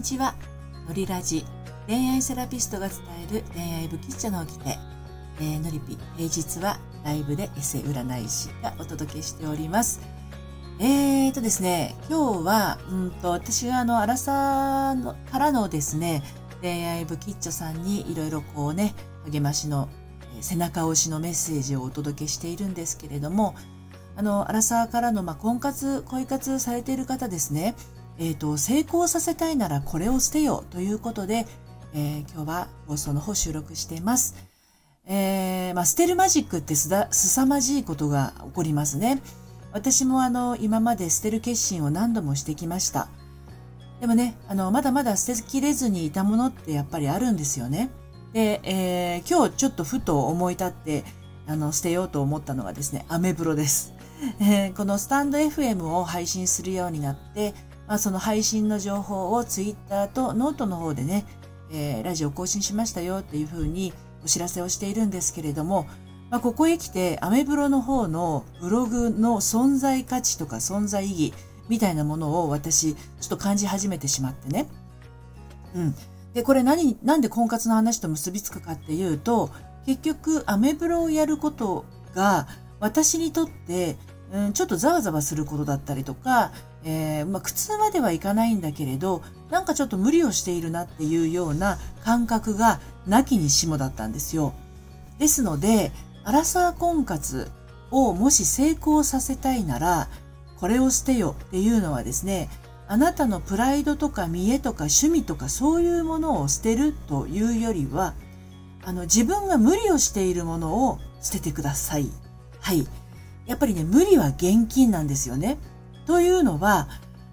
にちは。のりラジ。恋愛セラピストが伝える恋愛不吉者の起きて。えー、のりぴ、平日はライブでエセ占い師がお届けしております。えーとですね、今日は、うんと、私があの、アラサーのからのですね、恋愛不吉者さんにいろいろこうね、励ましの、えー、背中押しのメッセージをお届けしているんですけれども、あの、アラサーからの、まあ、婚活、恋活されている方ですね、え、ー、と、成功させたいならこれを捨てよということで、えー、今日は放送の方収録しています。えー、まあ、捨てるマジックってすだ、凄まじいことが起こりますね。私もあの、今まで捨てる決心を何度もしてきました。でもね、あの、まだまだ捨てきれずにいたものってやっぱりあるんですよね。で、えー、今日ちょっとふと思い立って、あの、捨てようと思ったのがですね、アメブロです。え、このスタンド FM を配信するようになって、まあ、その配信の情報をツイッターとノートの方でね、えー、ラジオ更新しましたよっていうふうにお知らせをしているんですけれども、まあ、ここへ来てアメブロの方のブログの存在価値とか存在意義みたいなものを私ちょっと感じ始めてしまってね。うん。で、これ何、なんで婚活の話と結びつくかっていうと、結局アメブロをやることが私にとって、うん、ちょっとざわざわすることだったりとか、えー、まあ、苦痛まではいかないんだけれど、なんかちょっと無理をしているなっていうような感覚がなきにしもだったんですよ。ですので、アラサー婚活をもし成功させたいなら、これを捨てよっていうのはですね、あなたのプライドとか見栄とか趣味とかそういうものを捨てるというよりは、あの自分が無理をしているものを捨ててください。はい。やっぱりね、無理は現金なんですよね。というのは、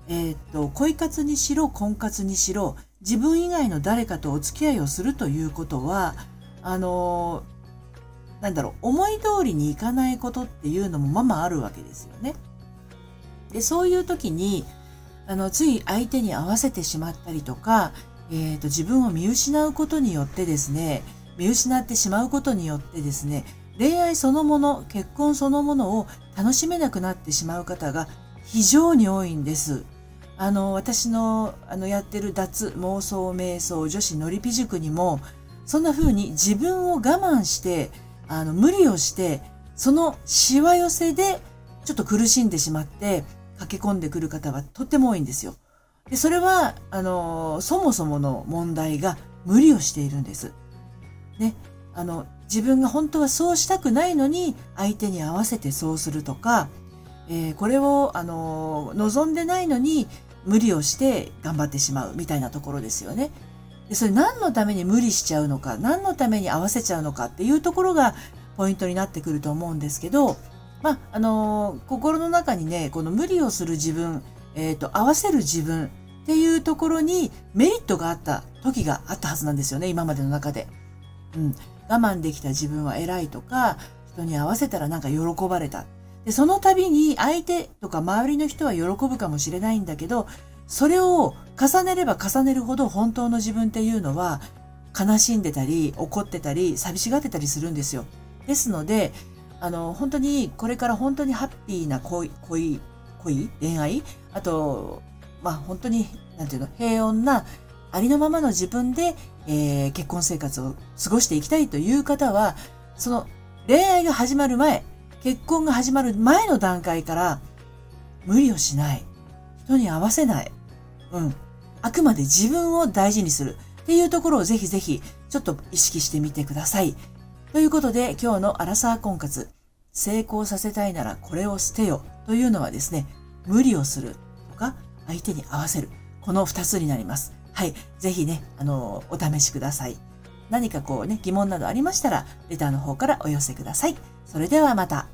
えー、っと、恋活にしろ、婚活にしろ、自分以外の誰かとお付き合いをするということは、あのー、なんだろう、思い通りにいかないことっていうのもままあるわけですよね。で、そういう時に、あの、つい相手に合わせてしまったりとか、えっ、と、自分を見失うことによってですね、見失ってしまうことによってですね、恋愛そのもの、結婚そのものを楽しめなくなってしまう方が非常に多いんです。あの、私の、あの、やってる脱妄想瞑想女子のりぴ塾にも、そんな風に自分を我慢して、あの、無理をして、そのしわ寄せで、ちょっと苦しんでしまって、駆け込んでくる方はとっても多いんですよ。で、それは、あの、そもそもの問題が無理をしているんです。ね。あの、自分が本当はそうしたくないのに、相手に合わせてそうするとか、えー、これを、あの、望んでないのに無理をして頑張ってしまうみたいなところですよね。でそれ何のために無理しちゃうのか、何のために合わせちゃうのかっていうところがポイントになってくると思うんですけど、まあ、あの心の中にね、この無理をする自分、えっ、ー、と、合わせる自分っていうところにメリットがあった時があったはずなんですよね、今までの中で。うん。我慢できた自分は偉いとか、人に合わせたらなんか喜ばれた。で、その度に相手とか周りの人は喜ぶかもしれないんだけど、それを重ねれば重ねるほど本当の自分っていうのは悲しんでたり、怒ってたり、寂しがってたりするんですよ。ですので、あの、本当にこれから本当にハッピーな恋、恋、恋？恋愛？あと、まあ本当に、なんていうの、平穏なありのままの自分で、えー、結婚生活を過ごしていきたいという方は、その恋愛が始まる前、結婚が始まる前の段階から無理をしない。人に合わせない。うん。あくまで自分を大事にするっていうところをぜひぜひちょっと意識してみてください。ということで今日のアラサー婚活、成功させたいならこれを捨てよというのはですね、無理をするとか相手に合わせる。この二つになります。はい。ぜひね、あの、お試しください。何かこうね、疑問などありましたら、レターの方からお寄せください。それではまた。